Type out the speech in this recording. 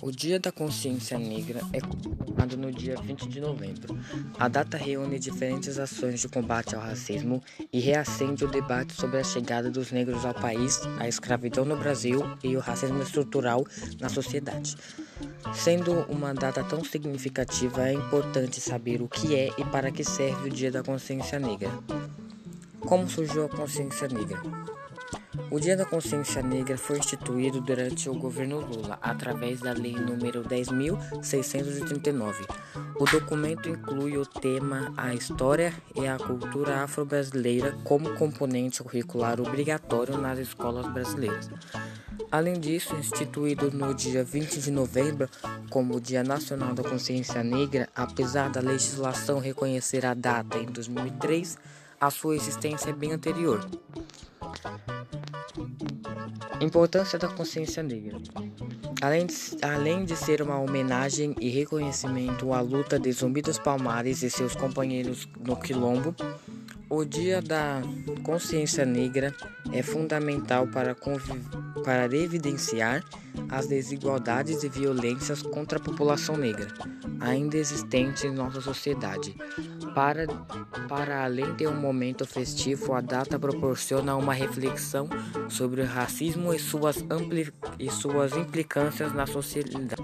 O Dia da Consciência Negra é comemorado no dia 20 de novembro. A data reúne diferentes ações de combate ao racismo e reacende o debate sobre a chegada dos negros ao país, a escravidão no Brasil e o racismo estrutural na sociedade. Sendo uma data tão significativa, é importante saber o que é e para que serve o Dia da Consciência Negra. Como surgiu a consciência negra? O Dia da Consciência Negra foi instituído durante o governo Lula, através da Lei nº 10.639. O documento inclui o tema A História e a Cultura Afro-Brasileira como componente curricular obrigatório nas escolas brasileiras. Além disso, instituído no dia 20 de novembro como Dia Nacional da Consciência Negra, apesar da legislação reconhecer a data em 2003, a sua existência é bem anterior. Importância da consciência negra. Além de, além de ser uma homenagem e reconhecimento à luta de Zumbi dos Palmares e seus companheiros no Quilombo, o Dia da Consciência Negra é fundamental para, para evidenciar as desigualdades e violências contra a população negra, ainda existentes em nossa sociedade. Para, para além de um momento festivo, a data proporciona uma reflexão sobre o racismo e suas, ampli, e suas implicâncias na sociedade.